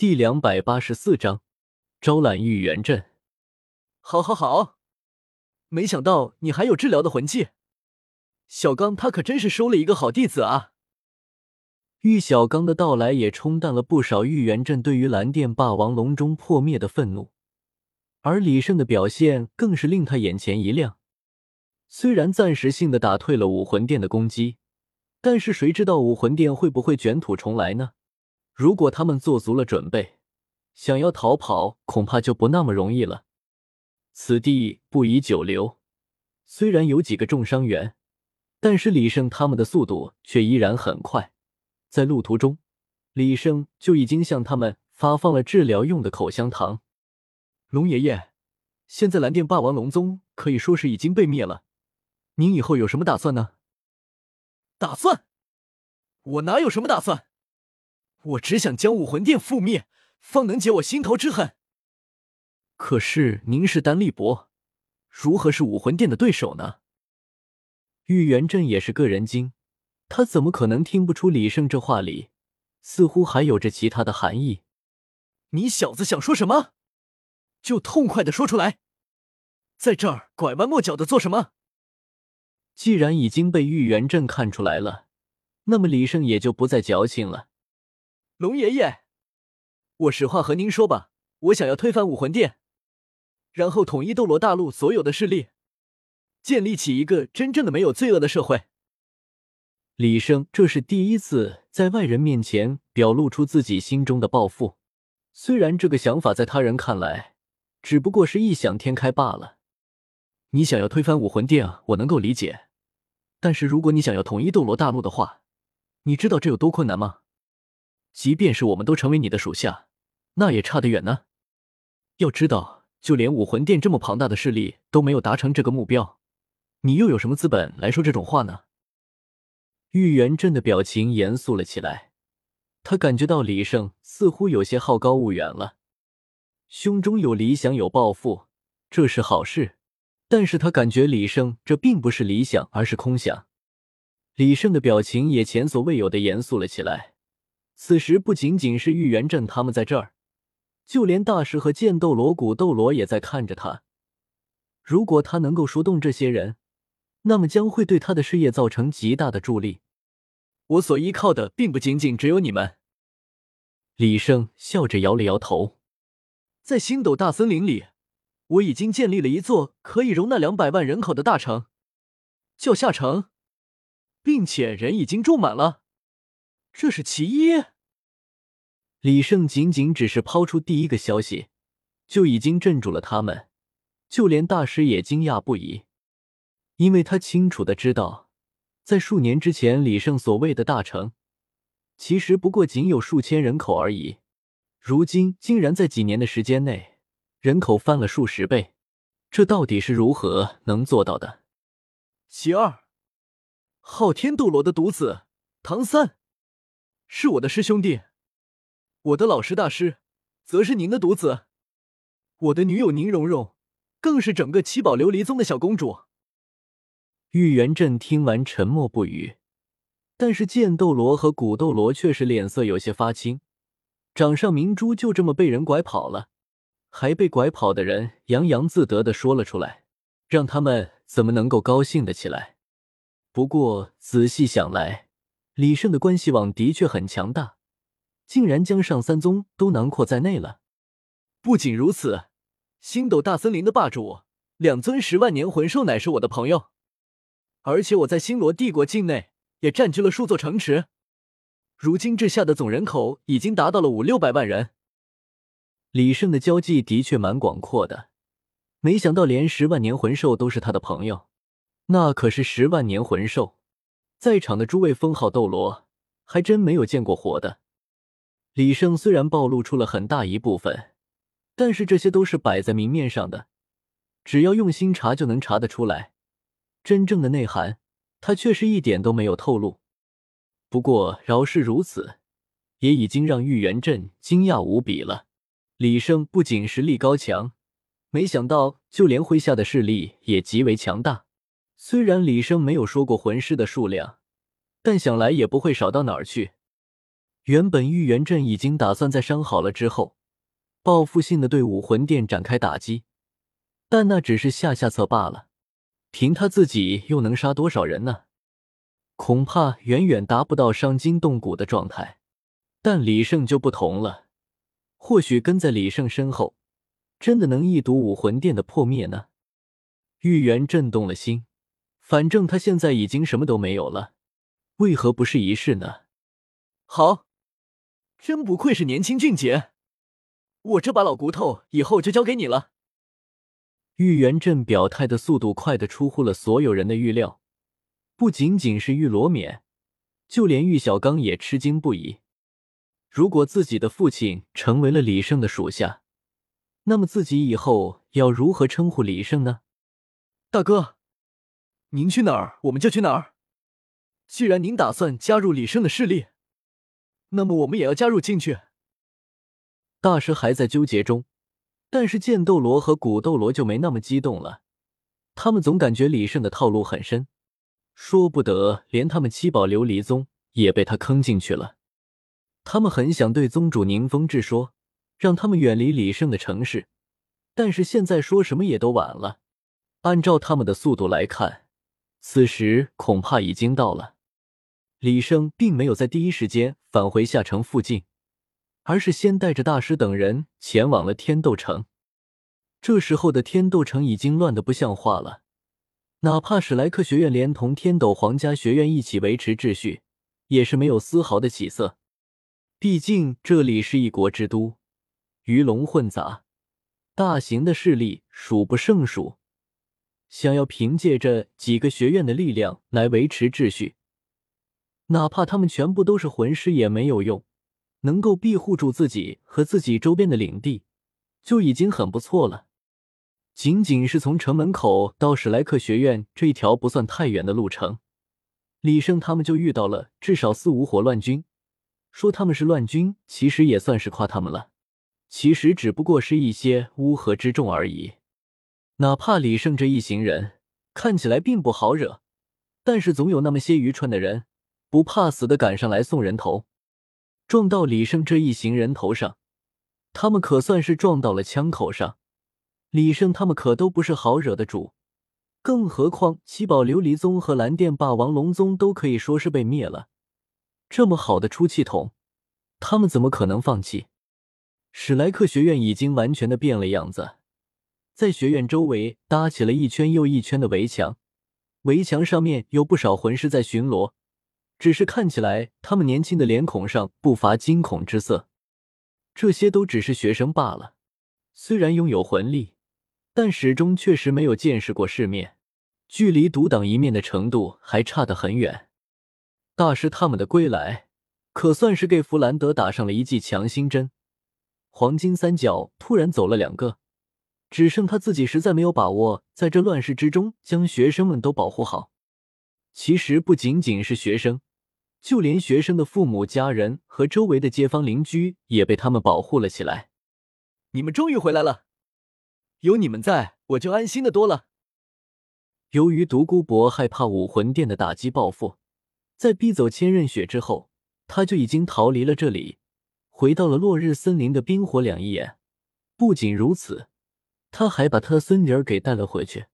第两百八十四章招揽玉元镇。好，好，好！没想到你还有治疗的魂技，小刚他可真是收了一个好弟子啊！玉小刚的到来也冲淡了不少玉元镇对于蓝电霸王龙中破灭的愤怒，而李胜的表现更是令他眼前一亮。虽然暂时性的打退了武魂殿的攻击，但是谁知道武魂殿会不会卷土重来呢？如果他们做足了准备，想要逃跑恐怕就不那么容易了。此地不宜久留，虽然有几个重伤员，但是李胜他们的速度却依然很快。在路途中，李胜就已经向他们发放了治疗用的口香糖。龙爷爷，现在蓝电霸王龙宗可以说是已经被灭了，您以后有什么打算呢？打算？我哪有什么打算？我只想将武魂殿覆灭，方能解我心头之恨。可是您是丹力博，如何是武魂殿的对手呢？玉元镇也是个人精。他怎么可能听不出李胜这话里似乎还有着其他的含义？你小子想说什么，就痛快的说出来，在这儿拐弯抹角的做什么？既然已经被玉元镇看出来了，那么李胜也就不再矫情了。龙爷爷，我实话和您说吧，我想要推翻武魂殿，然后统一斗罗大陆所有的势力，建立起一个真正的没有罪恶的社会。李生这是第一次在外人面前表露出自己心中的抱负，虽然这个想法在他人看来只不过是异想天开罢了。你想要推翻武魂殿，我能够理解，但是如果你想要统一斗罗大陆的话，你知道这有多困难吗？即便是我们都成为你的属下，那也差得远呢。要知道，就连武魂殿这么庞大的势力都没有达成这个目标，你又有什么资本来说这种话呢？玉元镇的表情严肃了起来，他感觉到李胜似乎有些好高骛远了，胸中有理想有抱负，这是好事。但是他感觉李胜这并不是理想，而是空想。李胜的表情也前所未有的严肃了起来。此时不仅仅是玉元镇他们在这儿，就连大师和剑斗罗、古斗罗也在看着他。如果他能够说动这些人，那么将会对他的事业造成极大的助力。我所依靠的并不仅仅只有你们。李胜笑着摇了摇头。在星斗大森林里，我已经建立了一座可以容纳两百万人口的大城，叫夏城，并且人已经住满了。这是其一。李胜仅仅只是抛出第一个消息，就已经镇住了他们，就连大师也惊讶不已。因为他清楚的知道，在数年之前，李胜所谓的大城，其实不过仅有数千人口而已。如今竟然在几年的时间内，人口翻了数十倍，这到底是如何能做到的？其二，昊天斗罗的独子唐三，是我的师兄弟；我的老师大师，则是您的独子；我的女友宁荣荣，更是整个七宝琉璃宗的小公主。玉元镇听完沉默不语，但是剑斗罗和古斗罗却是脸色有些发青，掌上明珠就这么被人拐跑了，还被拐跑的人洋洋自得的说了出来，让他们怎么能够高兴的起来？不过仔细想来，李胜的关系网的确很强大，竟然将上三宗都囊括在内了。不仅如此，星斗大森林的霸主两尊十万年魂兽乃是我的朋友。而且我在星罗帝国境内也占据了数座城池，如今治下的总人口已经达到了五六百万人。李胜的交际的确蛮广阔的，没想到连十万年魂兽都是他的朋友，那可是十万年魂兽，在场的诸位封号斗罗还真没有见过活的。李胜虽然暴露出了很大一部分，但是这些都是摆在明面上的，只要用心查就能查得出来。真正的内涵，他却是一点都没有透露。不过饶是如此，也已经让玉元镇惊讶无比了。李胜不仅实力高强，没想到就连麾下的势力也极为强大。虽然李胜没有说过魂师的数量，但想来也不会少到哪儿去。原本玉元镇已经打算在伤好了之后，报复性的对武魂殿展开打击，但那只是下下策罢了。凭他自己又能杀多少人呢？恐怕远远达不到伤筋动骨的状态。但李胜就不同了，或许跟在李胜身后，真的能一睹武魂殿的破灭呢？玉元震动了心，反正他现在已经什么都没有了，为何不试一试呢？好，真不愧是年轻俊杰，我这把老骨头以后就交给你了。玉元镇表态的速度快的出乎了所有人的预料，不仅仅是玉罗冕，就连玉小刚也吃惊不已。如果自己的父亲成为了李胜的属下，那么自己以后要如何称呼李胜呢？大哥，您去哪儿，我们就去哪儿。既然您打算加入李胜的势力，那么我们也要加入进去。大师还在纠结中，但是剑斗罗和古斗罗就没那么激动了。他们总感觉李胜的套路很深，说不得连他们七宝琉璃宗也被他坑进去了。他们很想对宗主宁风致说，让他们远离李胜的城市，但是现在说什么也都晚了。按照他们的速度来看，此时恐怕已经到了。李胜并没有在第一时间返回下城附近，而是先带着大师等人前往了天斗城。这时候的天斗城已经乱得不像话了，哪怕史莱克学院连同天斗皇家学院一起维持秩序，也是没有丝毫的起色。毕竟这里是一国之都，鱼龙混杂，大型的势力数不胜数。想要凭借着几个学院的力量来维持秩序，哪怕他们全部都是魂师也没有用。能够庇护住自己和自己周边的领地，就已经很不错了。仅仅是从城门口到史莱克学院这一条不算太远的路程，李胜他们就遇到了至少四五伙乱军。说他们是乱军，其实也算是夸他们了。其实只不过是一些乌合之众而已。哪怕李胜这一行人看起来并不好惹，但是总有那么些愚蠢的人不怕死的赶上来送人头，撞到李胜这一行人头上，他们可算是撞到了枪口上。李胜他们可都不是好惹的主，更何况七宝琉璃宗和蓝电霸王龙宗都可以说是被灭了。这么好的出气筒，他们怎么可能放弃？史莱克学院已经完全的变了样子，在学院周围搭起了一圈又一圈的围墙，围墙上面有不少魂师在巡逻，只是看起来他们年轻的脸孔上不乏惊恐之色。这些都只是学生罢了，虽然拥有魂力，但始终确实没有见识过世面，距离独当一面的程度还差得很远。大师他们的归来，可算是给弗兰德打上了一剂强心针。黄金三角突然走了两个，只剩他自己实在没有把握在这乱世之中将学生们都保护好。其实不仅仅是学生，就连学生的父母、家人和周围的街坊邻居也被他们保护了起来。你们终于回来了，有你们在，我就安心的多了。由于独孤博害怕武魂殿的打击报复。在逼走千仞雪之后，他就已经逃离了这里，回到了落日森林的冰火两仪眼。不仅如此，他还把他孙女儿给带了回去。